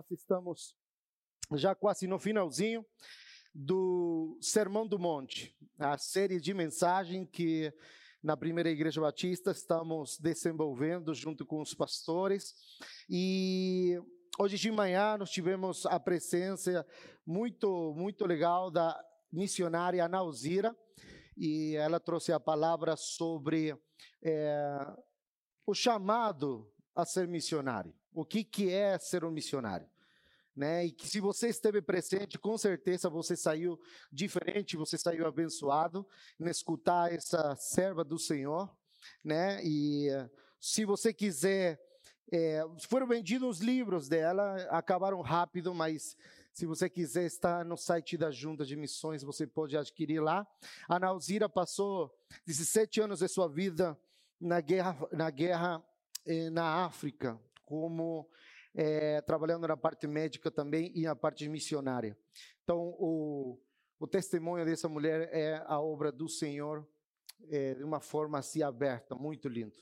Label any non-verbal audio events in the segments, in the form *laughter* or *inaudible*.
nós estamos já quase no finalzinho do Sermão do Monte, a série de mensagem que na primeira igreja batista estamos desenvolvendo junto com os pastores e hoje de manhã nós tivemos a presença muito muito legal da missionária Nauzira e ela trouxe a palavra sobre é, o chamado a ser missionário. O que, que é ser um missionário? Né? E que se você esteve presente, com certeza você saiu diferente, você saiu abençoado em escutar essa serva do Senhor, né? E se você quiser, é, foram vendidos os livros dela, acabaram rápido, mas se você quiser estar no site da Junta de Missões, você pode adquirir lá. A Nauzira passou 17 anos de sua vida na guerra, na guerra eh, na África, como é, trabalhando na parte médica também e na parte missionária. Então, o, o testemunho dessa mulher é a obra do Senhor é, de uma forma assim aberta, muito lindo.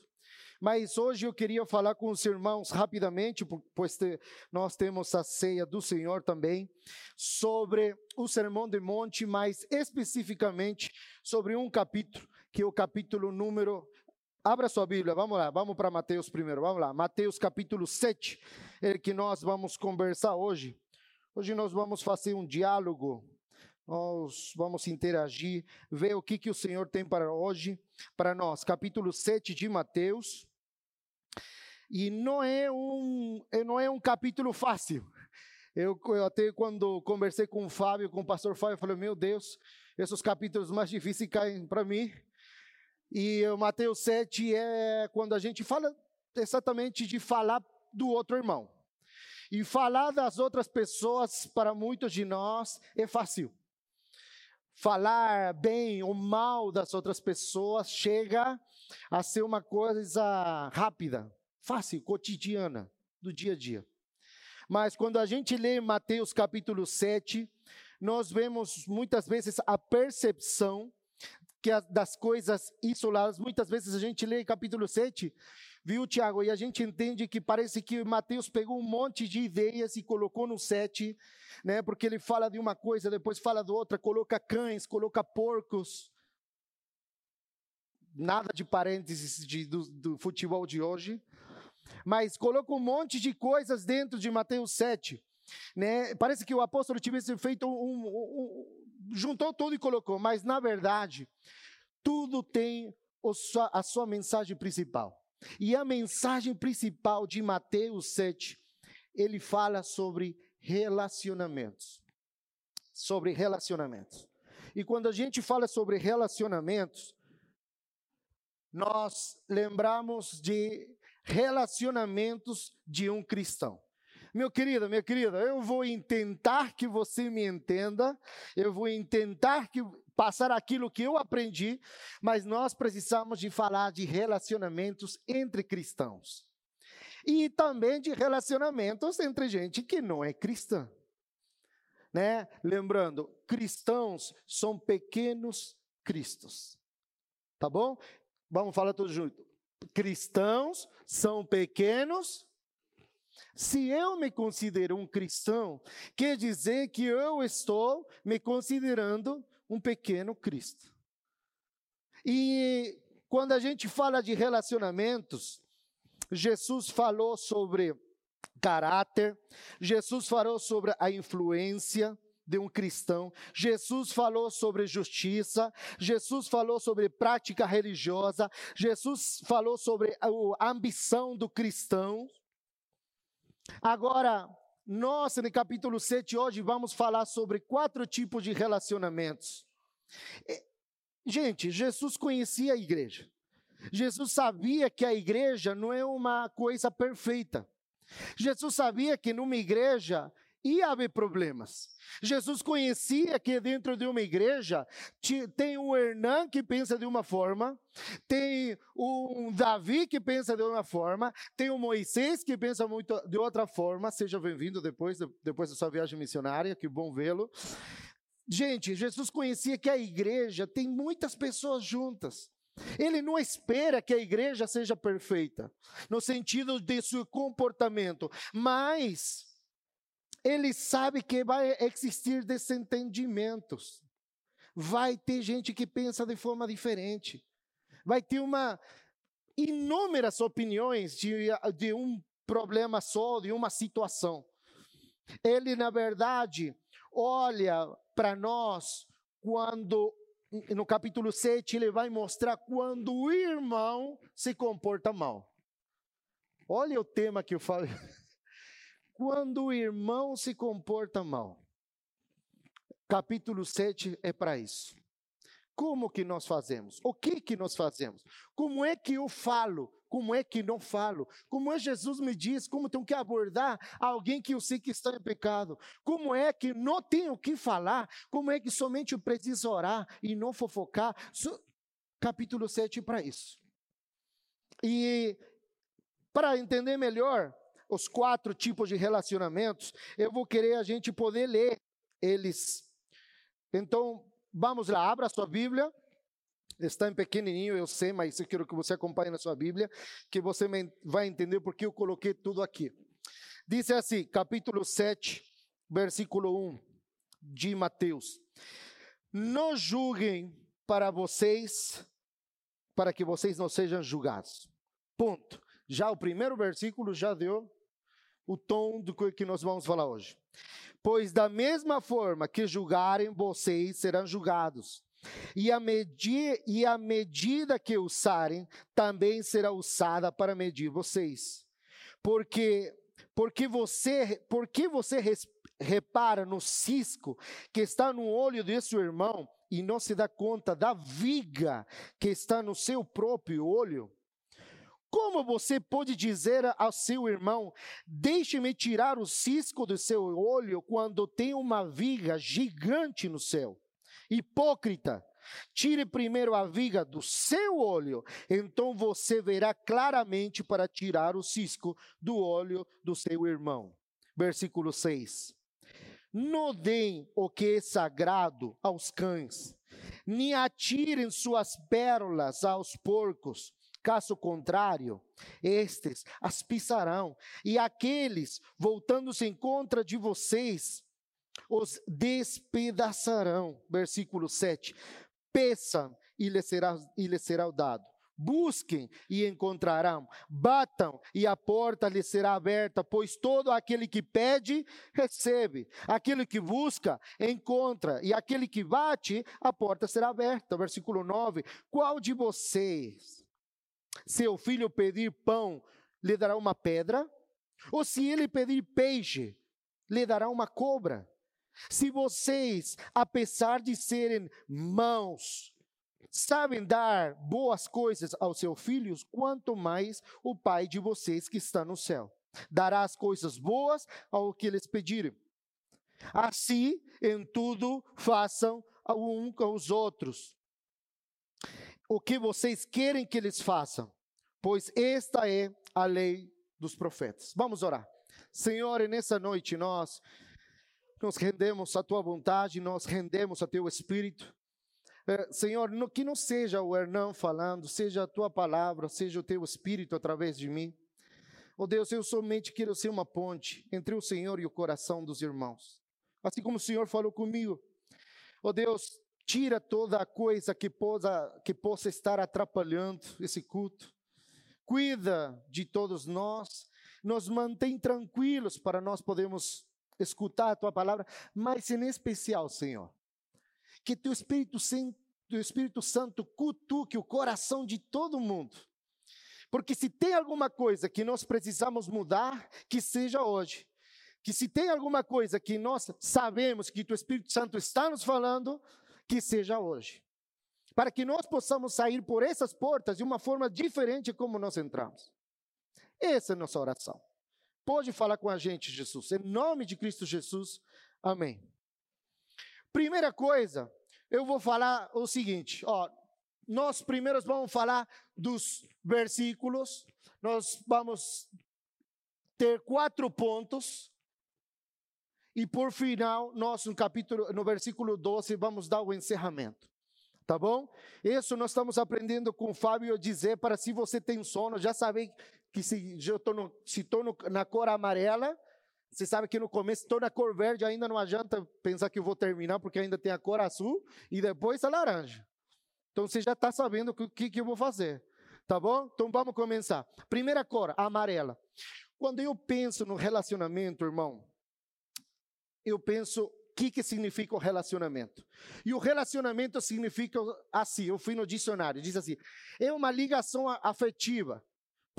Mas hoje eu queria falar com os irmãos rapidamente, pois te, nós temos a ceia do Senhor também, sobre o Sermão de Monte, mas especificamente sobre um capítulo, que é o capítulo número Abra sua Bíblia, vamos lá, vamos para Mateus primeiro, vamos lá. Mateus capítulo 7, é que nós vamos conversar hoje. Hoje nós vamos fazer um diálogo, nós vamos interagir, ver o que, que o Senhor tem para hoje, para nós. Capítulo 7 de Mateus. E não é um, não é um capítulo fácil. Eu, eu até quando conversei com o Fábio, com o pastor Fábio, eu falei, meu Deus, esses capítulos mais difíceis caem para mim e Mateus 7 é quando a gente fala exatamente de falar do outro irmão. E falar das outras pessoas, para muitos de nós, é fácil. Falar bem ou mal das outras pessoas chega a ser uma coisa rápida, fácil, cotidiana, do dia a dia. Mas quando a gente lê Mateus capítulo 7, nós vemos muitas vezes a percepção que das coisas isoladas. Muitas vezes a gente lê capítulo 7, viu, Tiago? E a gente entende que parece que Mateus pegou um monte de ideias e colocou no 7, né? Porque ele fala de uma coisa, depois fala de outra, coloca cães, coloca porcos. Nada de parênteses de, do, do futebol de hoje. Mas coloca um monte de coisas dentro de Mateus 7. Né? Parece que o apóstolo tivesse feito um, um, juntou tudo e colocou, mas na verdade, tudo tem a sua mensagem principal. E a mensagem principal de Mateus 7, ele fala sobre relacionamentos. Sobre relacionamentos. E quando a gente fala sobre relacionamentos, nós lembramos de relacionamentos de um cristão. Meu querido, minha querida, eu vou tentar que você me entenda, eu vou tentar que passar aquilo que eu aprendi, mas nós precisamos de falar de relacionamentos entre cristãos. E também de relacionamentos entre gente que não é cristã. Né? Lembrando, cristãos são pequenos cristos. Tá bom? Vamos falar todos juntos. Cristãos são pequenos se eu me considero um cristão, quer dizer que eu estou me considerando um pequeno Cristo. E quando a gente fala de relacionamentos, Jesus falou sobre caráter, Jesus falou sobre a influência de um cristão, Jesus falou sobre justiça, Jesus falou sobre prática religiosa, Jesus falou sobre a ambição do cristão. Agora, nós, no capítulo 7, hoje, vamos falar sobre quatro tipos de relacionamentos. Gente, Jesus conhecia a igreja. Jesus sabia que a igreja não é uma coisa perfeita. Jesus sabia que numa igreja ia haver problemas. Jesus conhecia que dentro de uma igreja tem um Hernan que pensa de uma forma, tem um Davi que pensa de uma forma, tem um Moisés que pensa muito de outra forma. Seja bem-vindo depois, depois da sua viagem missionária, que bom vê-lo. Gente, Jesus conhecia que a igreja tem muitas pessoas juntas. Ele não espera que a igreja seja perfeita, no sentido de seu comportamento, mas ele sabe que vai existir desentendimentos. Vai ter gente que pensa de forma diferente. Vai ter uma inúmeras opiniões de, de um problema só, de uma situação. Ele, na verdade, olha para nós quando, no capítulo 7, ele vai mostrar quando o irmão se comporta mal. Olha o tema que eu falei. *laughs* Quando o irmão se comporta mal. Capítulo 7 é para isso. Como que nós fazemos? O que que nós fazemos? Como é que eu falo? Como é que não falo? Como é Jesus me diz como tenho que abordar alguém que eu sei que está em pecado? Como é que não tenho que falar? Como é que somente eu preciso orar e não fofocar? So, capítulo 7 para isso. E para entender melhor os quatro tipos de relacionamentos, eu vou querer a gente poder ler eles. Então, vamos lá, abra sua Bíblia Está em pequenininho, eu sei, mas eu quero que você acompanhe na sua Bíblia, que você vai entender porque eu coloquei tudo aqui. Diz assim, capítulo 7, versículo 1 de Mateus: Não julguem para vocês, para que vocês não sejam julgados. Ponto. Já o primeiro versículo já deu o tom do que nós vamos falar hoje. Pois da mesma forma que julgarem, vocês serão julgados e a, medir, e a medida que usarem também será usada para medir vocês. Porque porque você, porque você repara no cisco que está no olho de seu irmão e não se dá conta da viga que está no seu próprio olho? Como você pode dizer ao seu irmão: Deixe-me tirar o cisco do seu olho quando tem uma viga gigante no céu? Hipócrita, tire primeiro a viga do seu olho, então você verá claramente para tirar o cisco do olho do seu irmão. Versículo 6. Não deem o que é sagrado aos cães, nem atirem suas pérolas aos porcos. Caso contrário, estes as pisarão, e aqueles, voltando-se em contra de vocês, os despedaçarão. Versículo 7. Peçam e lhe será, e será dado. Busquem e encontrarão. Batam e a porta lhe será aberta, pois todo aquele que pede, recebe. Aquele que busca, encontra. E aquele que bate, a porta será aberta. Versículo 9. Qual de vocês, seu filho pedir pão, lhe dará uma pedra? Ou se ele pedir peixe, lhe dará uma cobra? Se vocês, apesar de serem mãos, sabem dar boas coisas aos seus filhos, quanto mais o Pai de vocês que está no céu dará as coisas boas ao que eles pedirem. Assim, em tudo, façam um com os outros o que vocês querem que eles façam, pois esta é a lei dos profetas. Vamos orar. Senhor, nessa noite nós nós rendemos a tua vontade, nós rendemos a teu espírito. É, Senhor, no, que não seja o Hernão falando, seja a tua palavra, seja o teu espírito através de mim. Oh Deus, eu somente quero ser uma ponte entre o Senhor e o coração dos irmãos. Assim como o Senhor falou comigo. Oh Deus, tira toda a coisa que possa, que possa estar atrapalhando esse culto. Cuida de todos nós, nos mantém tranquilos para nós podermos escutar a tua palavra, mas em especial, Senhor, que teu Espírito teu Espírito Santo cutuque o coração de todo mundo. Porque se tem alguma coisa que nós precisamos mudar, que seja hoje. Que se tem alguma coisa que nós sabemos que o Espírito Santo está nos falando, que seja hoje. Para que nós possamos sair por essas portas de uma forma diferente como nós entramos. Essa é a nossa oração. Pode falar com a gente, Jesus. Em nome de Cristo Jesus. Amém. Primeira coisa, eu vou falar o seguinte, ó, nós primeiros vamos falar dos versículos, nós vamos ter quatro pontos, e por final, nós no capítulo, no versículo 12, vamos dar o encerramento. Tá bom? Isso nós estamos aprendendo com o Fábio dizer para se você tem sono, já sabe que se estou na cor amarela, Você sabe que no começo estou na cor verde, ainda não adianta pensar que eu vou terminar, porque ainda tem a cor azul e depois a laranja. Então você já está sabendo o que, que eu vou fazer. Tá bom? Então vamos começar. Primeira cor, amarela. Quando eu penso no relacionamento, irmão, eu penso o que, que significa o relacionamento. E o relacionamento significa assim, eu fui no dicionário, diz assim, é uma ligação afetiva,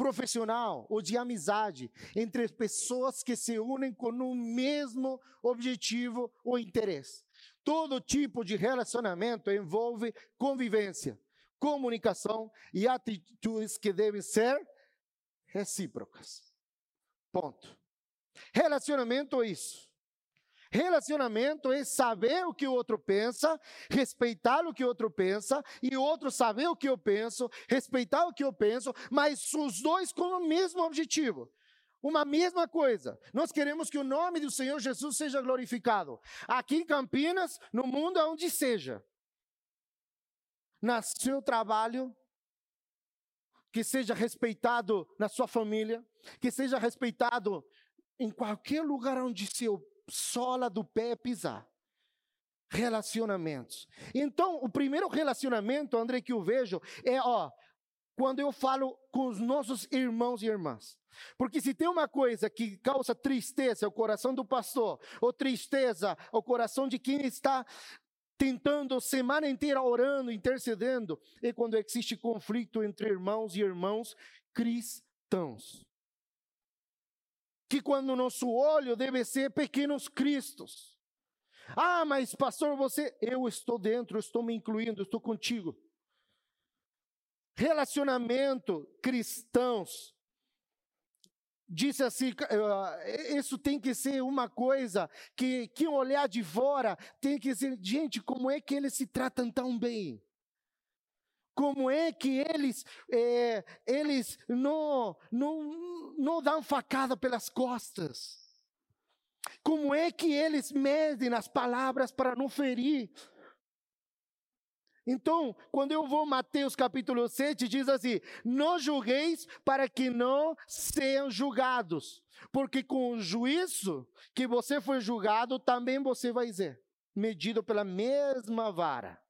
profissional ou de amizade entre pessoas que se unem com o mesmo objetivo ou interesse. Todo tipo de relacionamento envolve convivência, comunicação e atitudes que devem ser recíprocas. Ponto. Relacionamento é isso. Relacionamento é saber o que o outro pensa, respeitar o que o outro pensa, e o outro saber o que eu penso, respeitar o que eu penso, mas os dois com o mesmo objetivo. Uma mesma coisa. Nós queremos que o nome do Senhor Jesus seja glorificado. Aqui em Campinas, no mundo, aonde seja. No seu trabalho, que seja respeitado na sua família, que seja respeitado em qualquer lugar onde seu sola do pé pisar. Relacionamentos. Então, o primeiro relacionamento, André, que eu vejo é, ó, quando eu falo com os nossos irmãos e irmãs. Porque se tem uma coisa que causa tristeza ao coração do pastor, ou tristeza ao coração de quem está tentando semana inteira orando, intercedendo, é quando existe conflito entre irmãos e irmãos cristãos que quando nosso olho deve ser pequenos cristos. Ah, mas pastor, você, eu estou dentro, estou me incluindo, estou contigo. Relacionamento cristãos. Disse assim, uh, isso tem que ser uma coisa que quem olhar de fora tem que dizer, gente, como é que eles se tratam tão bem? Como é que eles, é, eles não, não, não dão facada pelas costas. Como é que eles medem as palavras para não ferir? Então, quando eu vou Mateus capítulo 7, diz assim: Não julgueis para que não sejam julgados, porque com o juízo que você foi julgado, também você vai ser medido pela mesma vara.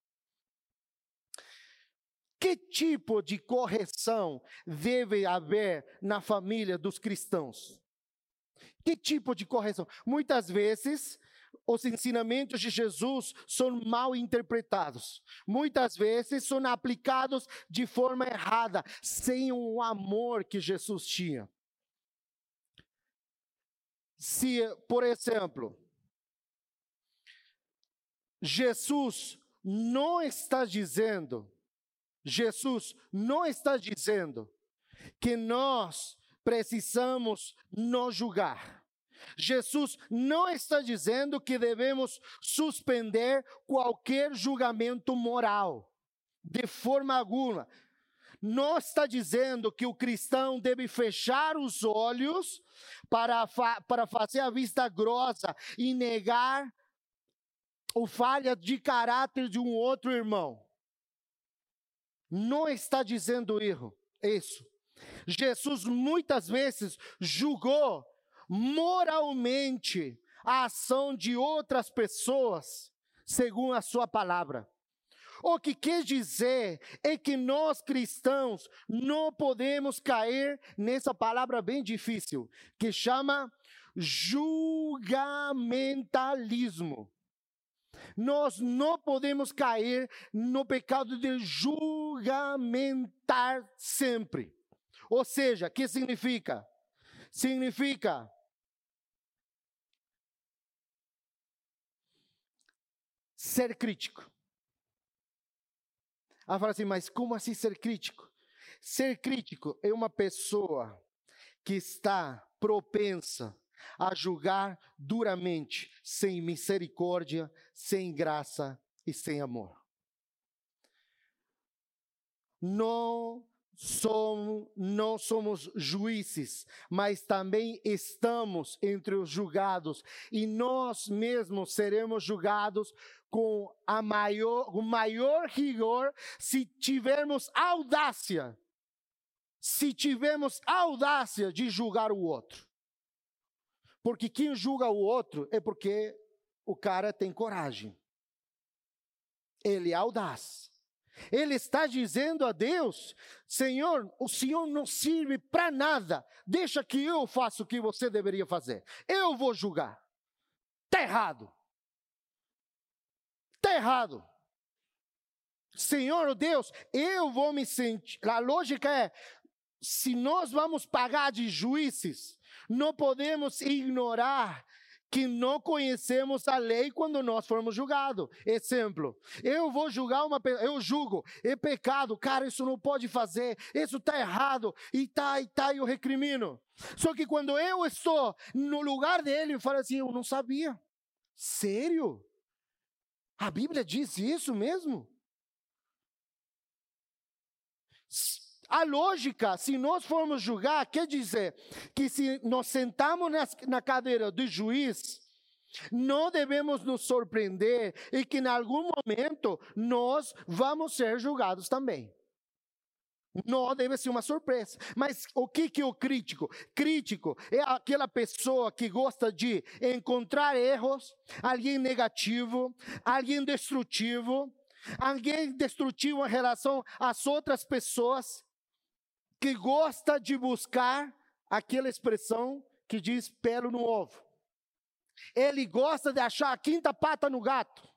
Que tipo de correção deve haver na família dos cristãos? Que tipo de correção? Muitas vezes, os ensinamentos de Jesus são mal interpretados. Muitas vezes são aplicados de forma errada, sem o amor que Jesus tinha. Se, por exemplo, Jesus não está dizendo Jesus não está dizendo que nós precisamos nos julgar. Jesus não está dizendo que devemos suspender qualquer julgamento moral, de forma alguma. Não está dizendo que o cristão deve fechar os olhos para, fa para fazer a vista grossa e negar o falha de caráter de um outro irmão não está dizendo erro, isso. Jesus muitas vezes julgou moralmente a ação de outras pessoas, segundo a sua palavra. O que quer dizer é que nós cristãos não podemos cair nessa palavra bem difícil, que chama julgamentalismo. Nós não podemos cair no pecado de julgamentar sempre. Ou seja, o que significa? Significa ser crítico. Ela fala assim, mas como assim ser crítico? Ser crítico é uma pessoa que está propensa a julgar duramente, sem misericórdia, sem graça e sem amor. Não somos, não somos juízes, mas também estamos entre os julgados, e nós mesmos seremos julgados com a maior, o maior rigor se tivermos audácia, se tivermos audácia de julgar o outro. Porque quem julga o outro é porque o cara tem coragem. Ele é audaz. Ele está dizendo a Deus: Senhor, o Senhor não serve para nada. Deixa que eu faça o que você deveria fazer. Eu vou julgar. Está errado. Está errado. Senhor Deus, eu vou me sentir. A lógica é: se nós vamos pagar de juízes, não podemos ignorar que não conhecemos a lei quando nós formos julgados. Exemplo, eu vou julgar uma pessoa, eu julgo, é pecado, cara, isso não pode fazer, isso está errado, e tá, e tá, eu recrimino. Só que quando eu estou no lugar dele, eu falo assim, eu não sabia. Sério? A Bíblia diz isso mesmo? A lógica, se nós formos julgar, quer dizer que se nós sentamos na cadeira do juiz, não devemos nos surpreender e que em algum momento nós vamos ser julgados também. Não deve ser uma surpresa. Mas o que, que é o crítico? Crítico é aquela pessoa que gosta de encontrar erros, alguém negativo, alguém destrutivo, alguém destrutivo em relação às outras pessoas que gosta de buscar aquela expressão que diz pelo no ovo. Ele gosta de achar a quinta pata no gato.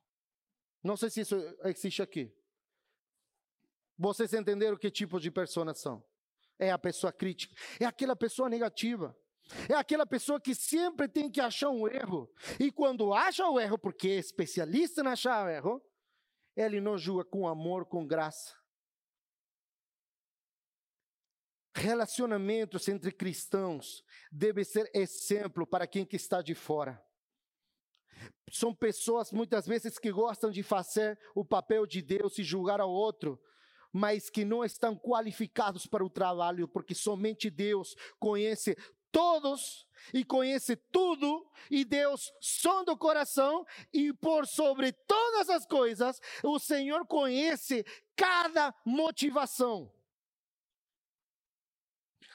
Não sei se isso existe aqui. Vocês entenderam que tipo de pessoas são? É a pessoa crítica, é aquela pessoa negativa. É aquela pessoa que sempre tem que achar um erro. E quando acha o erro, porque é especialista em achar o erro, ele não julga com amor, com graça. Relacionamentos entre cristãos deve ser exemplo para quem que está de fora. São pessoas muitas vezes que gostam de fazer o papel de Deus e julgar ao outro, mas que não estão qualificados para o trabalho, porque somente Deus conhece todos e conhece tudo, e Deus sonda o coração, e por sobre todas as coisas, o Senhor conhece cada motivação.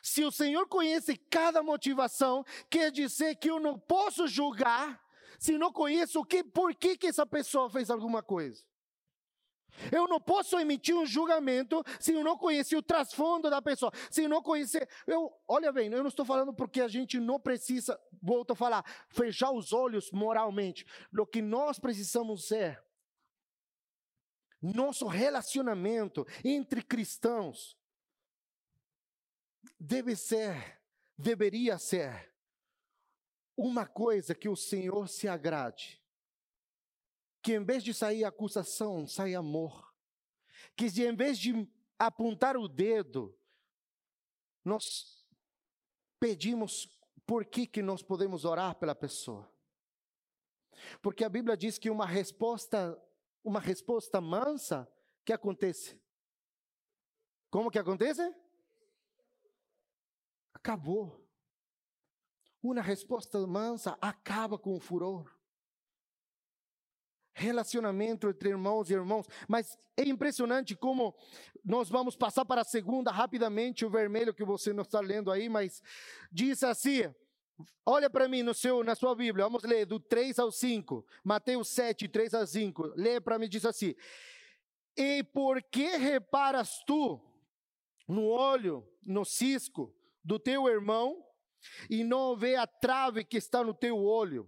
Se o Senhor conhece cada motivação, quer dizer que eu não posso julgar se não conheço o que, por que, que essa pessoa fez alguma coisa. Eu não posso emitir um julgamento se eu não conhecer o trasfondo da pessoa, se eu não conhecer. Eu, olha bem, eu não estou falando porque a gente não precisa, volto a falar, fechar os olhos moralmente. O que nós precisamos ser, nosso relacionamento entre cristãos deve ser, deveria ser, uma coisa que o Senhor se agrade. Que em vez de sair acusação, saia amor. Que em vez de apontar o dedo, nós pedimos por que, que nós podemos orar pela pessoa. Porque a Bíblia diz que uma resposta, uma resposta mansa, que acontece? Como que acontece? Acabou. Uma resposta mansa acaba com o furor. Relacionamento entre irmãos e irmãos. Mas é impressionante como nós vamos passar para a segunda rapidamente, o vermelho que você não está lendo aí, mas diz assim: Olha para mim no seu, na sua Bíblia, vamos ler do 3 ao 5. Mateus 7, 3 a 5. Lê para mim, diz assim: E por que reparas tu no olho, no cisco, do teu irmão e não vê a trave que está no teu olho?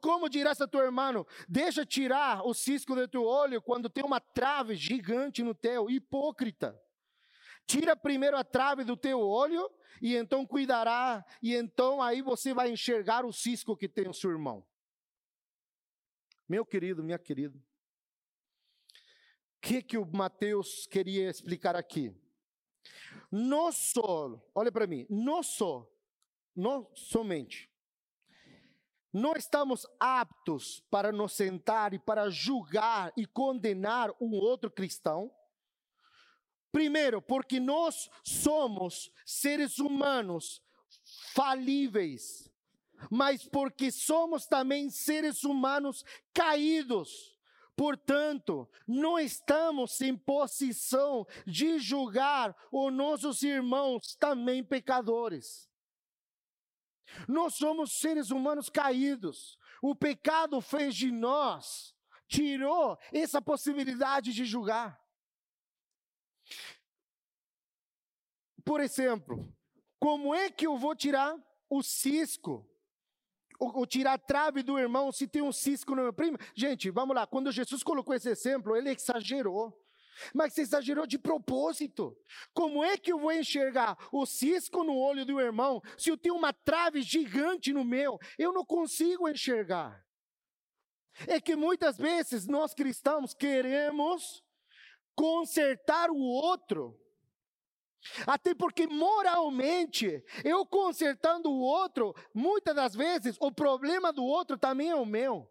Como dirás a teu irmão, deixa tirar o cisco do teu olho quando tem uma trave gigante no teu, hipócrita. Tira primeiro a trave do teu olho e então cuidará, e então aí você vai enxergar o cisco que tem o seu irmão. Meu querido, minha querida, o que, que o Mateus queria explicar aqui? Não só, olha para mim, não só, não somente, não estamos aptos para nos sentar e para julgar e condenar um outro cristão. Primeiro, porque nós somos seres humanos falíveis, mas porque somos também seres humanos caídos. Portanto, não estamos em posição de julgar os nossos irmãos também pecadores. Nós somos seres humanos caídos. O pecado fez de nós, tirou essa possibilidade de julgar. Por exemplo, como é que eu vou tirar o cisco? Ou, tirar a trave do irmão se tem um cisco no meu primo? Gente, vamos lá. Quando Jesus colocou esse exemplo, ele exagerou. Mas exagerou de propósito. Como é que eu vou enxergar o cisco no olho do irmão se eu tenho uma trave gigante no meu? Eu não consigo enxergar. É que muitas vezes nós cristãos queremos consertar o outro. Até porque moralmente, eu consertando o outro, muitas das vezes o problema do outro também é o meu.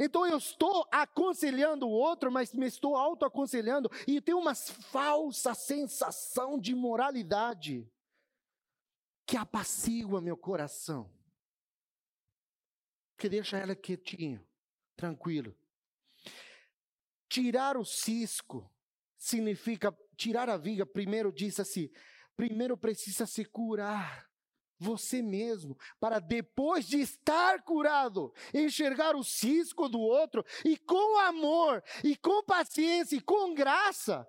Então eu estou aconselhando o outro, mas me estou autoaconselhando e tenho uma falsa sensação de moralidade que apacigua meu coração. Que deixa ela quietinho, tranquilo. Tirar o cisco significa tirar a viga. Primeiro diz assim: primeiro precisa se curar você mesmo, para depois de estar curado, enxergar o cisco do outro e com amor, e com paciência, e com graça,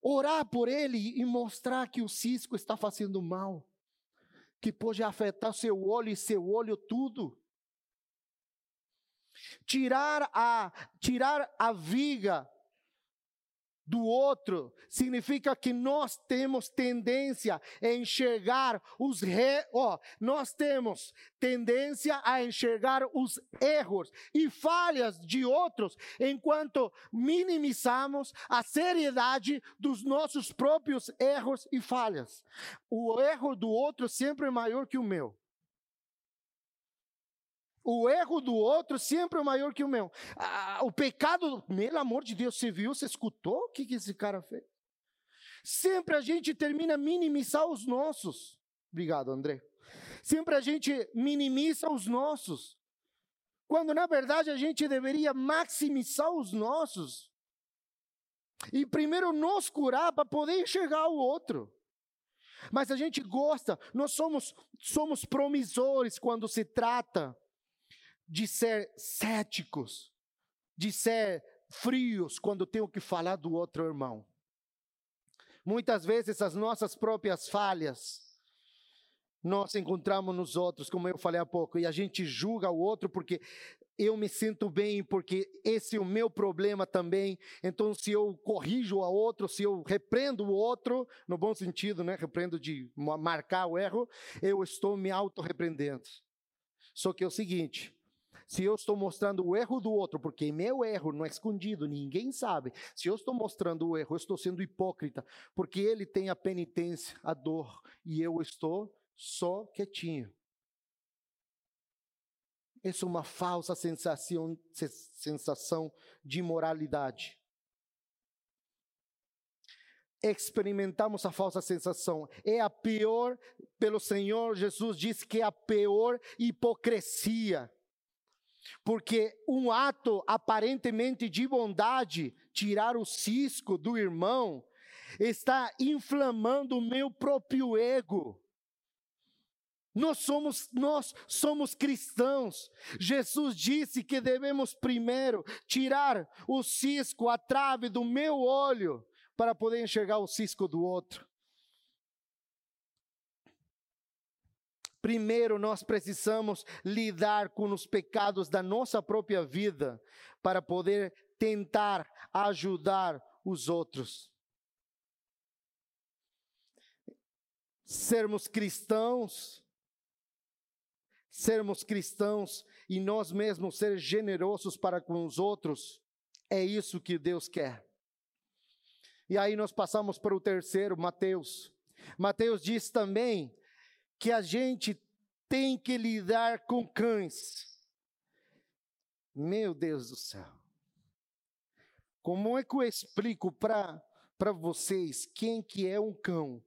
orar por ele e mostrar que o cisco está fazendo mal, que pode afetar seu olho e seu olho tudo. Tirar a, tirar a viga do outro significa que nós temos tendência a enxergar os re... oh, nós temos tendência a enxergar os erros e falhas de outros enquanto minimizamos a seriedade dos nossos próprios erros e falhas. O erro do outro sempre é maior que o meu. O erro do outro sempre é maior que o meu. Ah, o pecado, pelo amor de Deus, você viu, você escutou o que, que esse cara fez? Sempre a gente termina minimizar os nossos. Obrigado, André. Sempre a gente minimiza os nossos. Quando na verdade a gente deveria maximizar os nossos. E primeiro nos curar para poder enxergar o outro. Mas a gente gosta, nós somos, somos promissores quando se trata de ser céticos, de ser frios quando tenho que falar do outro irmão. Muitas vezes as nossas próprias falhas nós encontramos nos outros, como eu falei há pouco, e a gente julga o outro porque eu me sinto bem, porque esse é o meu problema também. Então, se eu corrijo a outro, se eu repreendo o outro, no bom sentido, né? Repreendo de marcar o erro, eu estou me auto-repreendendo. Só que é o seguinte: se eu estou mostrando o erro do outro, porque meu erro não é escondido, ninguém sabe. Se eu estou mostrando o erro, eu estou sendo hipócrita, porque ele tem a penitência, a dor, e eu estou só quietinho. Essa é uma falsa sensação, sensação de moralidade. Experimentamos a falsa sensação. É a pior, pelo Senhor Jesus diz que é a pior hipocrisia. Porque um ato aparentemente de bondade, tirar o cisco do irmão, está inflamando o meu próprio ego. Nós somos, nós somos cristãos. Jesus disse que devemos primeiro tirar o cisco, a trave do meu olho, para poder enxergar o cisco do outro. Primeiro, nós precisamos lidar com os pecados da nossa própria vida para poder tentar ajudar os outros. Sermos cristãos, sermos cristãos e nós mesmos ser generosos para com os outros, é isso que Deus quer. E aí nós passamos para o terceiro, Mateus. Mateus diz também que a gente tem que lidar com cães. Meu Deus do céu. Como é que eu explico para vocês quem que é um cão?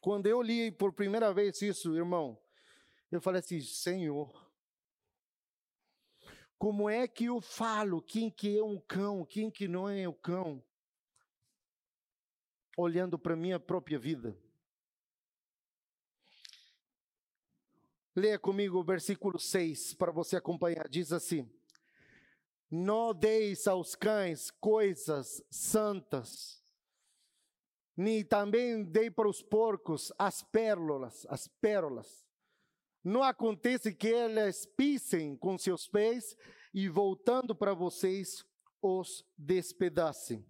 Quando eu li por primeira vez isso, irmão, eu falei assim, Senhor, como é que eu falo quem que é um cão, quem que não é um cão? Olhando para a minha própria vida. Leia comigo o versículo 6 para você acompanhar. Diz assim: Não deis aos cães coisas santas, nem também dei para os porcos as pérolas, as pérolas. Não acontece que eles pisem com seus pés e voltando para vocês os despedacem.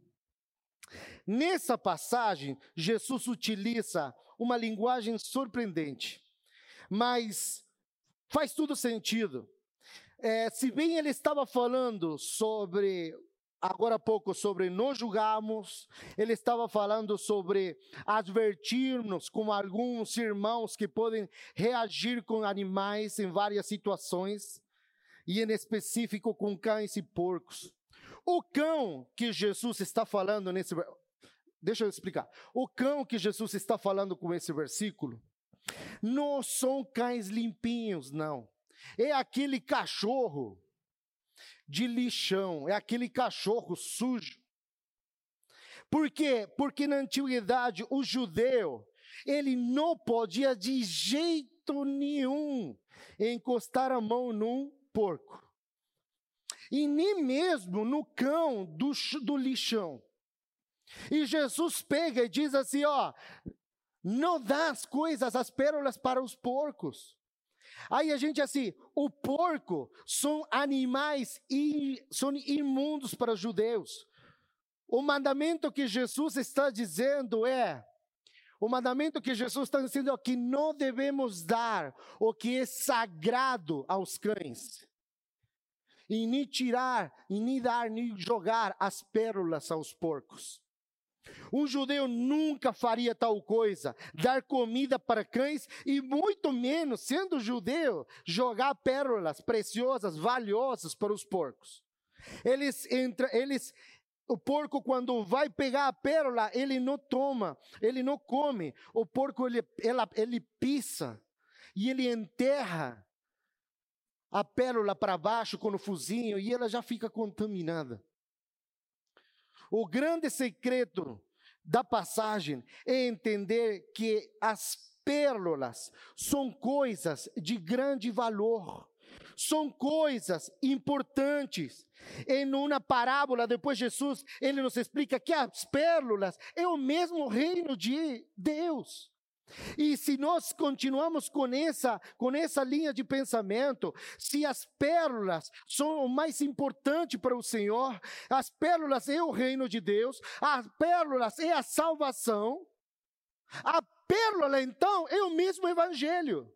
Nessa passagem, Jesus utiliza uma linguagem surpreendente, mas faz tudo sentido. É, se bem ele estava falando sobre, agora há pouco, sobre não julgarmos, ele estava falando sobre advertirmos com alguns irmãos que podem reagir com animais em várias situações, e em específico com cães e porcos. O cão que Jesus está falando nesse Deixa eu explicar. O cão que Jesus está falando com esse versículo não são cães limpinhos, não. É aquele cachorro de lixão, é aquele cachorro sujo. Por quê? Porque na antiguidade o judeu, ele não podia de jeito nenhum encostar a mão num porco. E nem mesmo no cão do, do lixão. E Jesus pega e diz assim: ó, não dá as coisas, as pérolas para os porcos. Aí a gente assim, o porco são animais e são imundos para os judeus. O mandamento que Jesus está dizendo é o mandamento que Jesus está dizendo é que não devemos dar o que é sagrado aos cães. E nem tirar, e nem dar, nem jogar as pérolas aos porcos. Um judeu nunca faria tal coisa, dar comida para cães e muito menos, sendo judeu, jogar pérolas preciosas, valiosas para os porcos. Eles entra, eles o porco quando vai pegar a pérola, ele não toma, ele não come. O porco ele, ela, ele pisa e ele enterra a pérola para baixo com o fuzinho e ela já fica contaminada. O grande secreto da passagem é entender que as pérolas são coisas de grande valor, são coisas importantes. Em uma parábola, depois Jesus, ele nos explica que as pérolas é o mesmo reino de Deus. E se nós continuamos com essa, com essa linha de pensamento, se as pérolas são o mais importante para o Senhor, as pérolas é o reino de Deus, as pérolas é a salvação, a pérola então é o mesmo evangelho.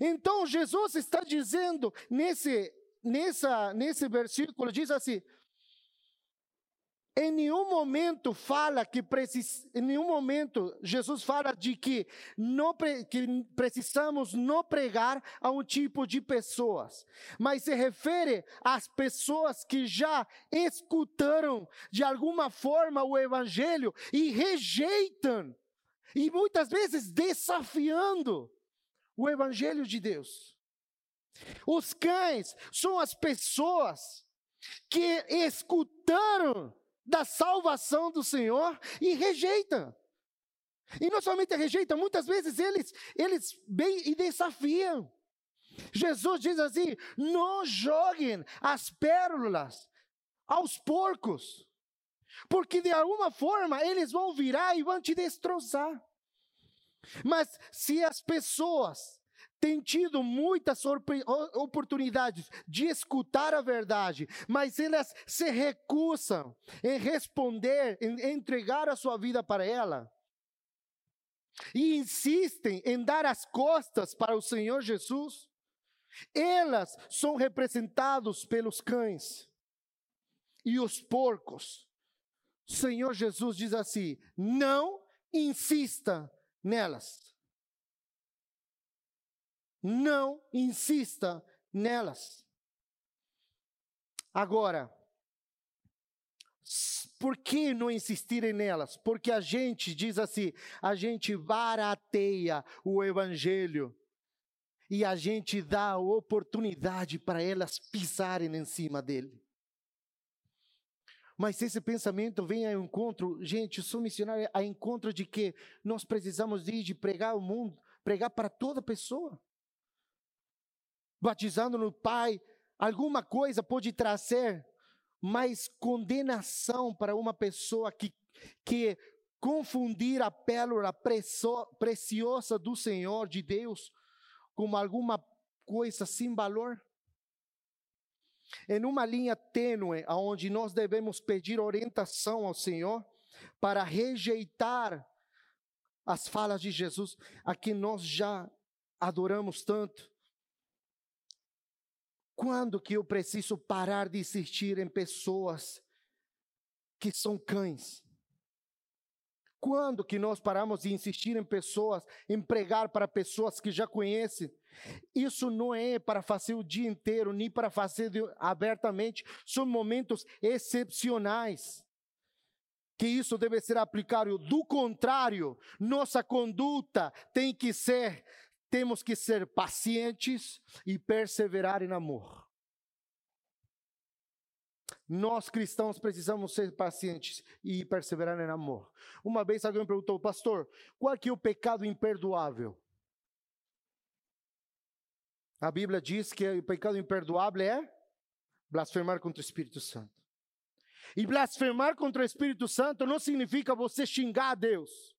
Então Jesus está dizendo nesse nessa nesse versículo diz assim: em nenhum momento fala que precis, em nenhum momento Jesus fala de que não que precisamos não pregar a um tipo de pessoas, mas se refere às pessoas que já escutaram de alguma forma o evangelho e rejeitam e muitas vezes desafiando o evangelho de Deus. Os cães são as pessoas que escutaram da salvação do Senhor e rejeita. E não somente rejeita, muitas vezes eles, eles bem e desafiam. Jesus diz assim: não joguem as pérolas aos porcos, porque de alguma forma eles vão virar e vão te destroçar. Mas se as pessoas tem tido muitas oportunidades de escutar a verdade, mas elas se recusam em responder, em entregar a sua vida para ela. E insistem em dar as costas para o Senhor Jesus. Elas são representados pelos cães e os porcos. O Senhor Jesus diz assim: não insista nelas. Não insista nelas. Agora, por que não insistirem nelas? Porque a gente diz assim, a gente barateia o evangelho e a gente dá a oportunidade para elas pisarem em cima dele. Mas esse pensamento vem ao encontro, gente, sou missionário, a encontro de que nós precisamos ir de pregar o mundo, pregar para toda pessoa. Batizando no Pai, alguma coisa pode trazer mais condenação para uma pessoa que, que confundir a pérola preciosa do Senhor, de Deus, com alguma coisa sem valor? Em uma linha tênue, onde nós devemos pedir orientação ao Senhor para rejeitar as falas de Jesus, a que nós já adoramos tanto. Quando que eu preciso parar de insistir em pessoas que são cães? Quando que nós paramos de insistir em pessoas, em pregar para pessoas que já conhecem? Isso não é para fazer o dia inteiro, nem para fazer abertamente, são momentos excepcionais que isso deve ser aplicado. Do contrário, nossa conduta tem que ser, temos que ser pacientes e perseverar em amor. Nós cristãos precisamos ser pacientes e perseverar em amor. Uma vez alguém me perguntou, pastor, qual é o pecado imperdoável? A Bíblia diz que o pecado imperdoável é blasfemar contra o Espírito Santo. E blasfemar contra o Espírito Santo não significa você xingar a Deus.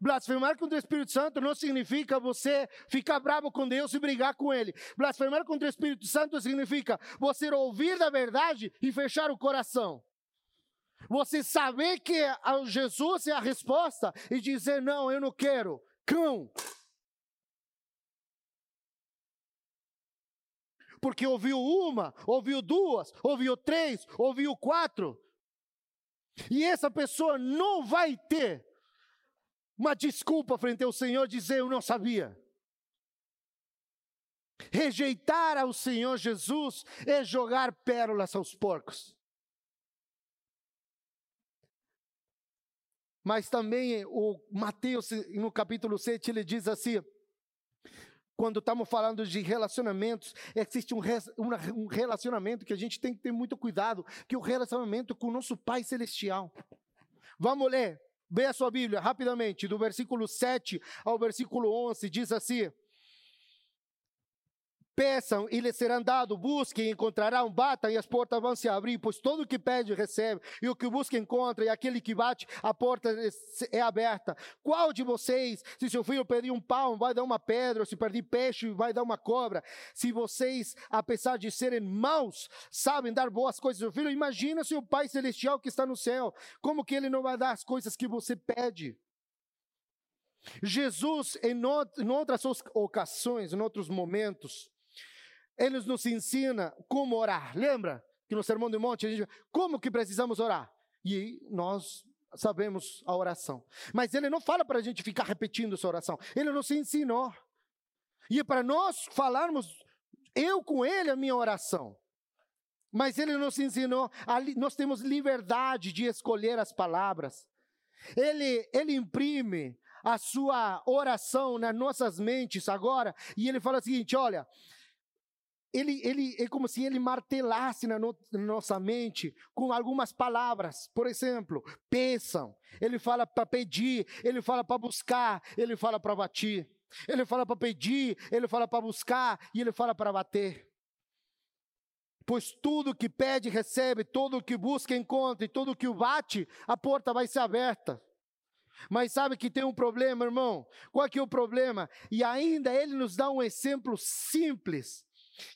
Blasfemar contra o Espírito Santo não significa você ficar bravo com Deus e brigar com Ele. Blasfemar contra o Espírito Santo significa você ouvir da verdade e fechar o coração. Você saber que Jesus é a resposta e dizer: Não, eu não quero. Cão, porque ouviu uma, ouviu duas, ouviu três, ouviu quatro. E essa pessoa não vai ter uma desculpa frente ao Senhor dizer eu não sabia. Rejeitar ao Senhor Jesus é jogar pérolas aos porcos. Mas também o Mateus, no capítulo 7, ele diz assim: quando estamos falando de relacionamentos, existe um, um relacionamento que a gente tem que ter muito cuidado, que é o relacionamento com o nosso Pai Celestial. Vamos ler, Vê a sua Bíblia rapidamente, do versículo 7 ao versículo 11, diz assim: Peçam e lhes serão dado, busquem e encontrarão, batam e as portas vão se abrir, pois todo o que pede recebe, e o que busca encontra, e aquele que bate, a porta é aberta. Qual de vocês, se seu filho pedir um pão, vai dar uma pedra, se pedir peixe, vai dar uma cobra? Se vocês, apesar de serem maus, sabem dar boas coisas ao filho, imagina se o Pai Celestial que está no céu, como que ele não vai dar as coisas que você pede? Jesus, em, outras ocasiões, em outros momentos, ele nos ensina como orar. Lembra que no Sermão do Monte a gente como que precisamos orar? E nós sabemos a oração. Mas ele não fala para a gente ficar repetindo essa oração. Ele nos ensinou. E é para nós falarmos eu com ele a minha oração. Mas ele nos ensinou, nós temos liberdade de escolher as palavras. Ele, ele imprime a sua oração nas nossas mentes agora, e ele fala o seguinte: olha, ele, ele é como se ele martelasse na, no, na nossa mente com algumas palavras. Por exemplo, peçam. Ele fala para pedir, ele fala para buscar, ele fala para bater. Ele fala para pedir, ele fala para buscar e ele fala para bater. Pois tudo que pede, recebe, todo que busca, encontra, e todo que o bate, a porta vai ser aberta. Mas sabe que tem um problema, irmão? Qual é que é o problema? E ainda ele nos dá um exemplo simples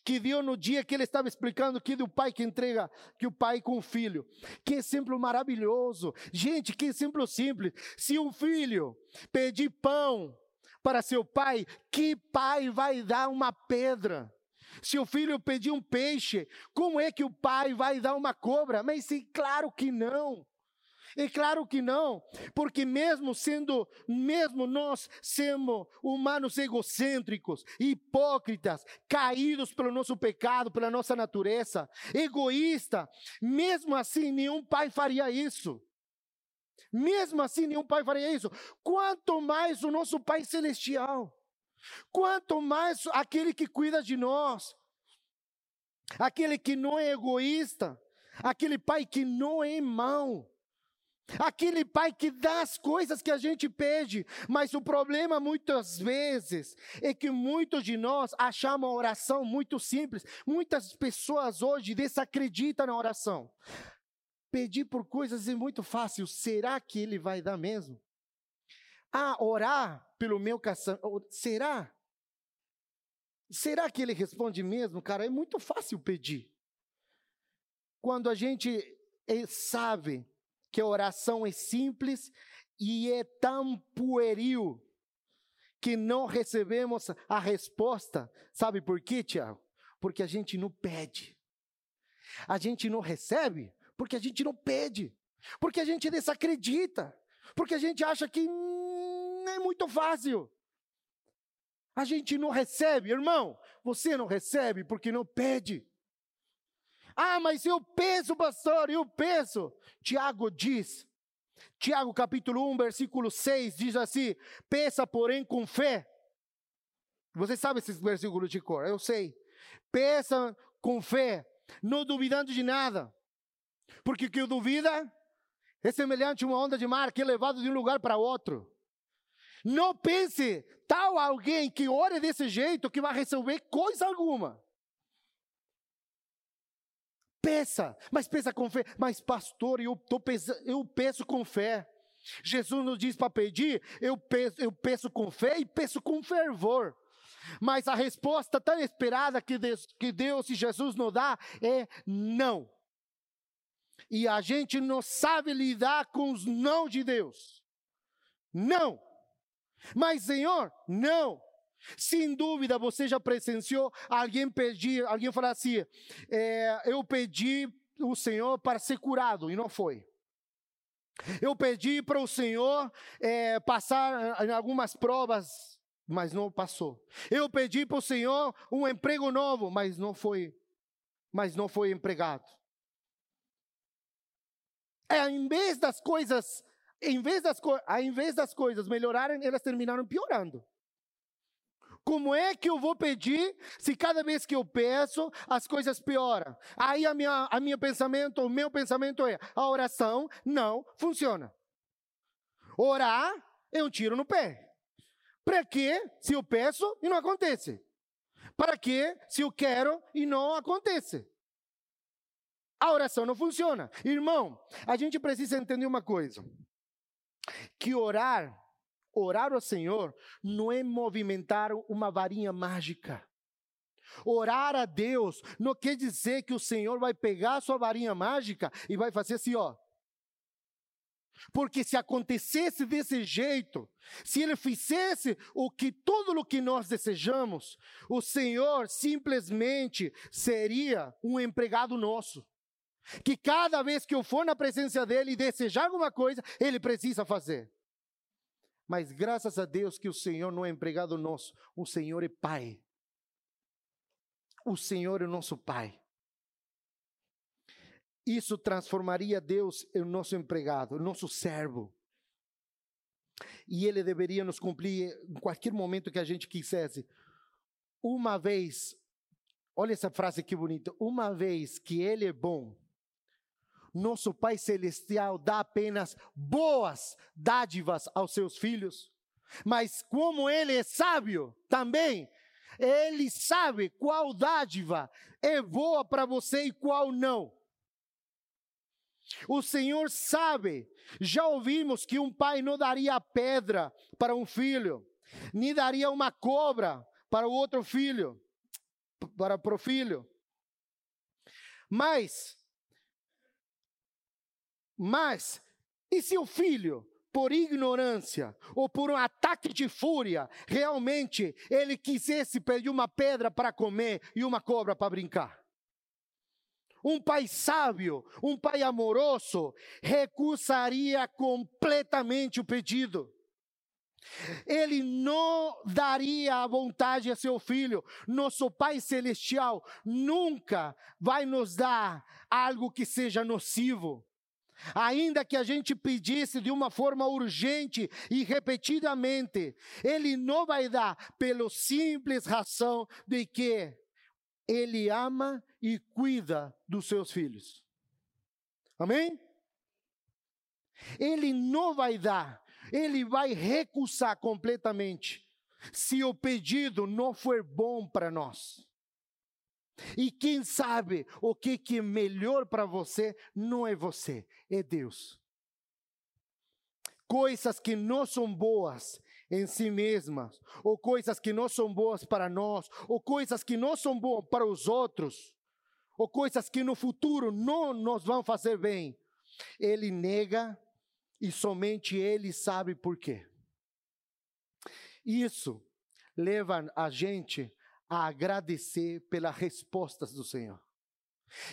que deu no dia que ele estava explicando que do pai que entrega, que o pai com o filho. Que exemplo maravilhoso. Gente, que exemplo simples. Se um filho pedir pão para seu pai, que pai vai dar uma pedra? Se o filho pedir um peixe, como é que o pai vai dar uma cobra? Mas sim, claro que não. E claro que não, porque mesmo sendo, mesmo nós sendo humanos egocêntricos, hipócritas, caídos pelo nosso pecado, pela nossa natureza, egoísta, mesmo assim nenhum pai faria isso. Mesmo assim nenhum pai faria isso. Quanto mais o nosso Pai celestial, quanto mais aquele que cuida de nós, aquele que não é egoísta, aquele pai que não é mau, Aquele pai que dá as coisas que a gente pede, mas o problema muitas vezes é que muitos de nós achamos a oração muito simples. Muitas pessoas hoje desacreditam na oração. Pedir por coisas é muito fácil, será que ele vai dar mesmo? Ah, orar pelo meu casamento, será? Será que ele responde mesmo? Cara, é muito fácil pedir. Quando a gente eh, sabe que a oração é simples e é tão pueril que não recebemos a resposta. Sabe por quê, Tiago? Porque a gente não pede. A gente não recebe porque a gente não pede. Porque a gente desacredita. Porque a gente acha que hum, é muito fácil. A gente não recebe, irmão. Você não recebe porque não pede. Ah, mas eu peço, pastor, eu peço. Tiago diz, Tiago capítulo 1, versículo 6, diz assim: peça, porém, com fé. Você sabe esses versículos de cor, eu sei. Peça com fé, não duvidando de nada. Porque o que duvida é semelhante a uma onda de mar que é levado de um lugar para outro. Não pense tal alguém que ore desse jeito que vai resolver coisa alguma. Peça, mas peça com fé. Mas, pastor, eu, tô eu peço com fé. Jesus nos diz para pedir, eu peço, eu peço com fé e peço com fervor. Mas a resposta tão esperada que Deus, que Deus e Jesus nos dá é não. E a gente não sabe lidar com os não de Deus. Não. Mas, Senhor, não. Sem dúvida, você já presenciou alguém pedir, alguém falar assim: é, eu pedi o Senhor para ser curado e não foi. Eu pedi para o Senhor é, passar em algumas provas, mas não passou. Eu pedi para o Senhor um emprego novo, mas não foi, mas não foi empregado. É, em vez das coisas, em vez das, em vez das coisas melhorarem, elas terminaram piorando. Como é que eu vou pedir se cada vez que eu peço as coisas pioram? Aí a minha, a minha pensamento, o meu pensamento é: a oração não funciona. Orar é um tiro no pé. Para quê se eu peço e não acontece? Para quê se eu quero e não acontece? A oração não funciona. Irmão, a gente precisa entender uma coisa: que orar Orar ao Senhor não é movimentar uma varinha mágica. Orar a Deus não quer dizer que o Senhor vai pegar a sua varinha mágica e vai fazer assim, ó. Porque se acontecesse desse jeito, se ele fizesse o que tudo o que nós desejamos, o Senhor simplesmente seria um empregado nosso. Que cada vez que eu for na presença dele e desejar alguma coisa, ele precisa fazer. Mas graças a Deus que o Senhor não é empregado nosso, o Senhor é Pai. O Senhor é o nosso Pai. Isso transformaria Deus em nosso empregado, nosso servo. E Ele deveria nos cumprir em qualquer momento que a gente quisesse. Uma vez, olha essa frase que bonita, uma vez que Ele é bom, nosso Pai Celestial dá apenas boas dádivas aos seus filhos, mas como Ele é sábio também, Ele sabe qual dádiva é boa para você e qual não. O Senhor sabe, já ouvimos que um pai não daria pedra para um filho, nem daria uma cobra para o outro filho, para, o filho. Mas mas, e se o filho, por ignorância ou por um ataque de fúria, realmente ele quisesse pedir uma pedra para comer e uma cobra para brincar? Um pai sábio, um pai amoroso, recusaria completamente o pedido. Ele não daria a vontade a seu filho. Nosso Pai Celestial nunca vai nos dar algo que seja nocivo. Ainda que a gente pedisse de uma forma urgente e repetidamente, Ele não vai dar pelo simples razão de que Ele ama e cuida dos seus filhos. Amém? Ele não vai dar, ele vai recusar completamente se o pedido não for bom para nós. E quem sabe o que, é melhor para você não é você, é Deus. Coisas que não são boas em si mesmas, ou coisas que não são boas para nós, ou coisas que não são boas para os outros, ou coisas que no futuro não nos vão fazer bem. Ele nega e somente ele sabe por quê. Isso leva a gente a agradecer pelas respostas do Senhor.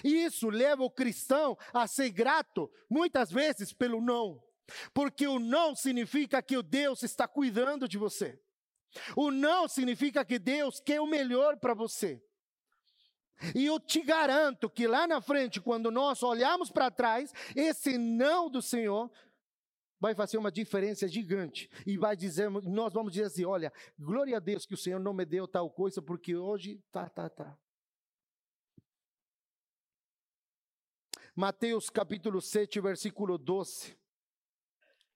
Isso leva o cristão a ser grato, muitas vezes, pelo não. Porque o não significa que o Deus está cuidando de você. O não significa que Deus quer o melhor para você. E eu te garanto que lá na frente, quando nós olhamos para trás, esse não do Senhor vai fazer uma diferença gigante e vai dizer, nós vamos dizer assim, olha, glória a Deus que o Senhor não me deu tal coisa porque hoje tá, tá, tá. Mateus capítulo 7, versículo 12.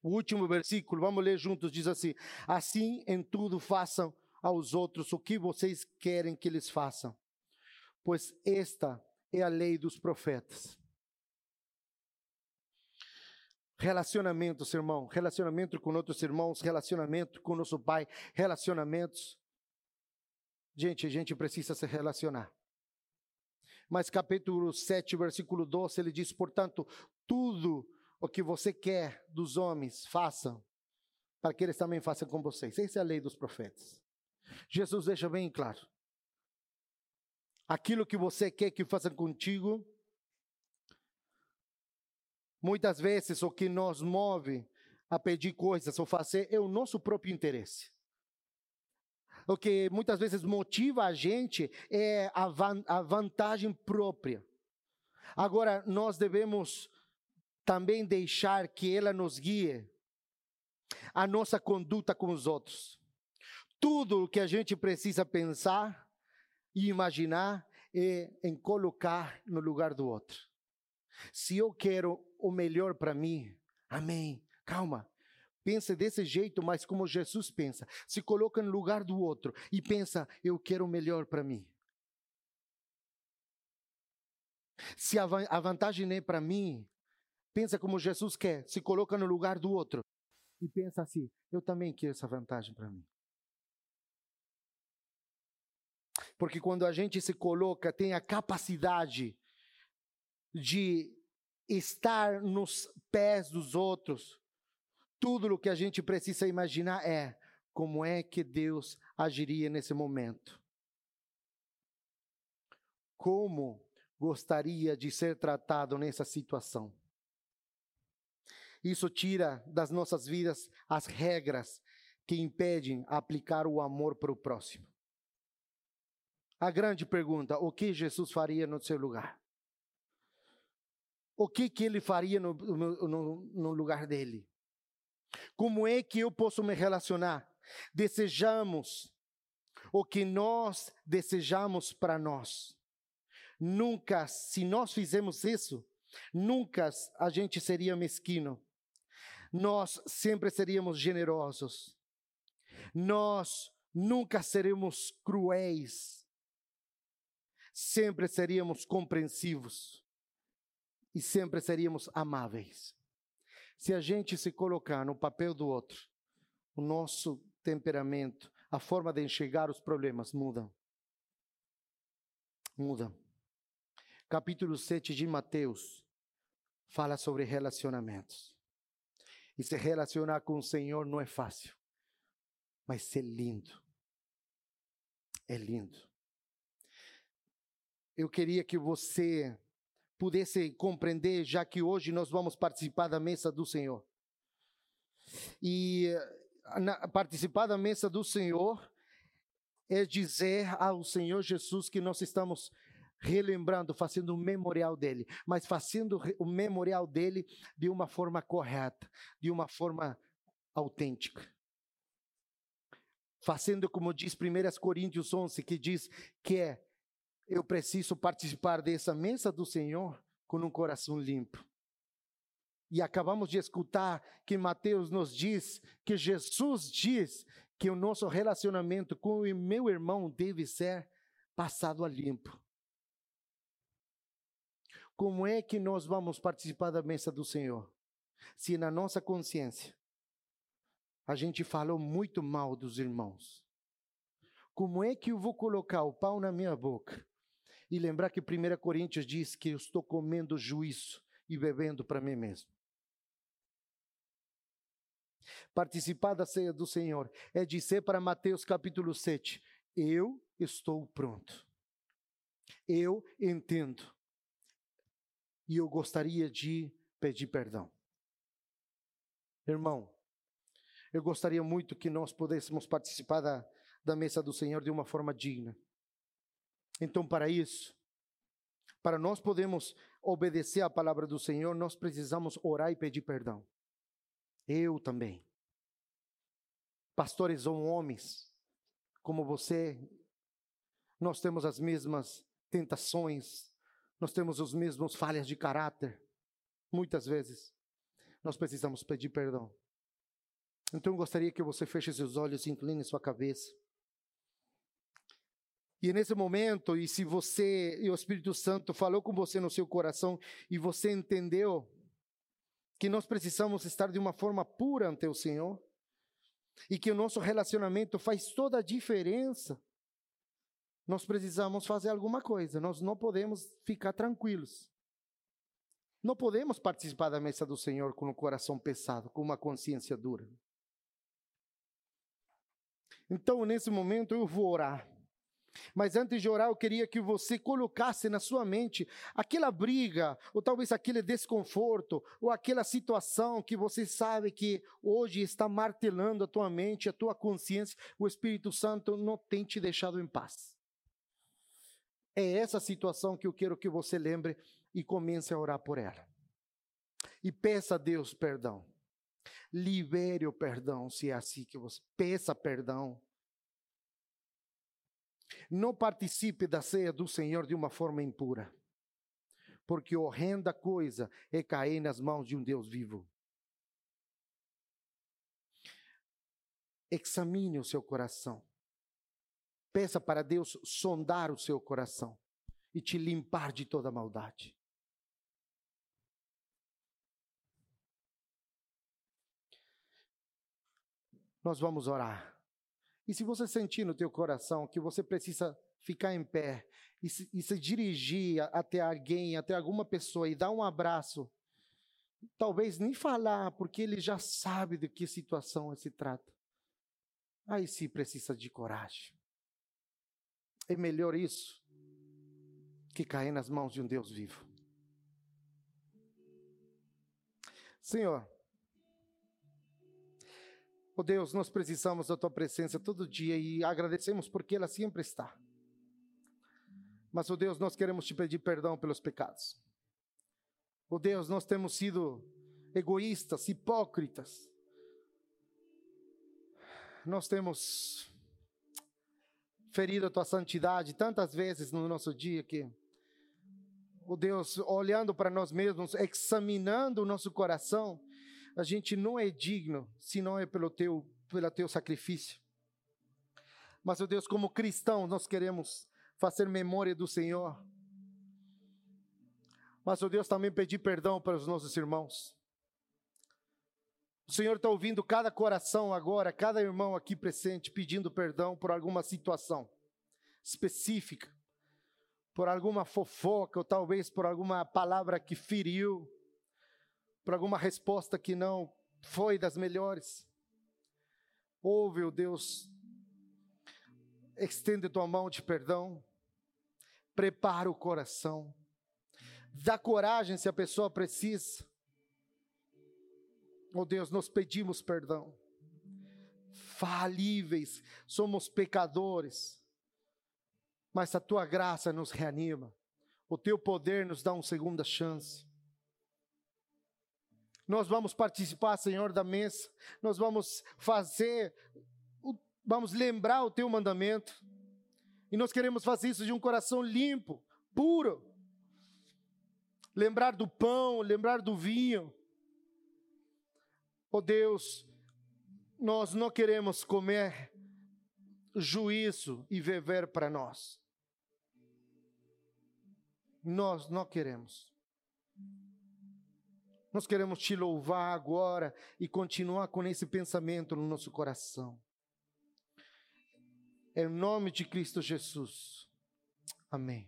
O último versículo, vamos ler juntos, diz assim: Assim em tudo façam aos outros o que vocês querem que eles façam, pois esta é a lei dos profetas. Relacionamentos, irmão, relacionamento com outros irmãos, relacionamento com nosso pai, relacionamentos. Gente, a gente precisa se relacionar. Mas capítulo 7, versículo 12, ele diz: portanto, tudo o que você quer dos homens, façam, para que eles também façam com vocês. Essa é a lei dos profetas. Jesus deixa bem claro. Aquilo que você quer que façam contigo, Muitas vezes o que nos move a pedir coisas ou fazer é o nosso próprio interesse. O que muitas vezes motiva a gente é a, van a vantagem própria. Agora, nós devemos também deixar que ela nos guie a nossa conduta com os outros. Tudo o que a gente precisa pensar e imaginar é em colocar no lugar do outro. Se eu quero o melhor para mim, amém. Calma. Pensa desse jeito, mas como Jesus pensa. Se coloca no lugar do outro e pensa, eu quero o melhor para mim. Se a, vantagem é para mim, pensa como Jesus quer. Se coloca no lugar do outro e pensa assim, eu também quero essa vantagem para mim. Porque quando a gente se coloca, tem a capacidade de estar nos pés dos outros. Tudo o que a gente precisa imaginar é como é que Deus agiria nesse momento. Como gostaria de ser tratado nessa situação. Isso tira das nossas vidas as regras que impedem aplicar o amor para o próximo. A grande pergunta: o que Jesus faria no seu lugar? O que, que ele faria no, no, no lugar dele? Como é que eu posso me relacionar? Desejamos o que nós desejamos para nós. Nunca, se nós fizermos isso, nunca a gente seria mesquino. Nós sempre seríamos generosos. Nós nunca seremos cruéis. Sempre seríamos compreensivos e sempre seríamos amáveis. Se a gente se colocar no papel do outro, o nosso temperamento, a forma de enxergar os problemas mudam. Mudam. Capítulo 7 de Mateus fala sobre relacionamentos. E se relacionar com o Senhor não é fácil, mas é lindo. É lindo. Eu queria que você pudesse compreender, já que hoje nós vamos participar da mesa do Senhor. E na, participar da mesa do Senhor é dizer ao Senhor Jesus que nós estamos relembrando, fazendo um memorial dele, mas fazendo o memorial dele de uma forma correta, de uma forma autêntica. Fazendo como diz 1 Coríntios 11, que diz que é eu preciso participar dessa mesa do Senhor com um coração limpo. E acabamos de escutar que Mateus nos diz, que Jesus diz que o nosso relacionamento com o meu irmão deve ser passado a limpo. Como é que nós vamos participar da mesa do Senhor? Se na nossa consciência a gente falou muito mal dos irmãos. Como é que eu vou colocar o pau na minha boca e lembrar que 1 Coríntios diz que eu estou comendo juízo e bebendo para mim mesmo? Participar da ceia do Senhor é dizer para Mateus capítulo 7: Eu estou pronto. Eu entendo. E eu gostaria de pedir perdão. Irmão, eu gostaria muito que nós pudéssemos participar da, da mesa do Senhor de uma forma digna. Então, para isso, para nós podermos obedecer à palavra do Senhor, nós precisamos orar e pedir perdão. Eu também. Pastores são homens, como você, nós temos as mesmas tentações, nós temos os mesmos falhas de caráter. Muitas vezes, nós precisamos pedir perdão. Então, eu gostaria que você feche seus olhos e incline sua cabeça. E nesse momento, e se você e o Espírito Santo falou com você no seu coração e você entendeu que nós precisamos estar de uma forma pura ante o Senhor e que o nosso relacionamento faz toda a diferença, nós precisamos fazer alguma coisa. Nós não podemos ficar tranquilos. Não podemos participar da mesa do Senhor com o coração pesado, com uma consciência dura. Então, nesse momento, eu vou orar. Mas antes de orar, eu queria que você colocasse na sua mente aquela briga, ou talvez aquele desconforto, ou aquela situação que você sabe que hoje está martelando a tua mente, a tua consciência, o Espírito Santo não tem te deixado em paz. É essa situação que eu quero que você lembre e comece a orar por ela. E peça a Deus perdão. Libere o perdão, se é assim que você peça perdão não participe da ceia do Senhor de uma forma impura, porque horrenda coisa é cair nas mãos de um Deus vivo. Examine o seu coração. Peça para Deus sondar o seu coração e te limpar de toda maldade. Nós vamos orar. E se você sentir no teu coração que você precisa ficar em pé e se, e se dirigir até alguém, até alguma pessoa e dar um abraço, talvez nem falar, porque ele já sabe de que situação se trata. Aí sim precisa de coragem. É melhor isso que cair nas mãos de um Deus vivo. Senhor, Oh Deus, nós precisamos da tua presença todo dia e agradecemos porque ela sempre está. Mas, oh Deus, nós queremos te pedir perdão pelos pecados. Oh Deus, nós temos sido egoístas, hipócritas. Nós temos ferido a tua santidade tantas vezes no nosso dia que, oh Deus, olhando para nós mesmos, examinando o nosso coração, a gente não é digno se não é pelo teu, pelo teu sacrifício. Mas, ó Deus, como cristãos, nós queremos fazer memória do Senhor. Mas, ó Deus, também pedir perdão para os nossos irmãos. O Senhor está ouvindo cada coração agora, cada irmão aqui presente pedindo perdão por alguma situação específica, por alguma fofoca, ou talvez por alguma palavra que feriu, por alguma resposta que não foi das melhores. Ouve, o Deus, estende tua mão de perdão, prepara o coração, dá coragem se a pessoa precisa. Oh Deus, nós pedimos perdão. Falíveis, somos pecadores, mas a tua graça nos reanima, o teu poder nos dá uma segunda chance. Nós vamos participar, Senhor, da mesa. Nós vamos fazer, vamos lembrar o teu mandamento. E nós queremos fazer isso de um coração limpo, puro. Lembrar do pão, lembrar do vinho. Oh Deus, nós não queremos comer juízo e viver para nós. Nós não queremos. Nós queremos te louvar agora e continuar com esse pensamento no nosso coração. Em nome de Cristo Jesus. Amém.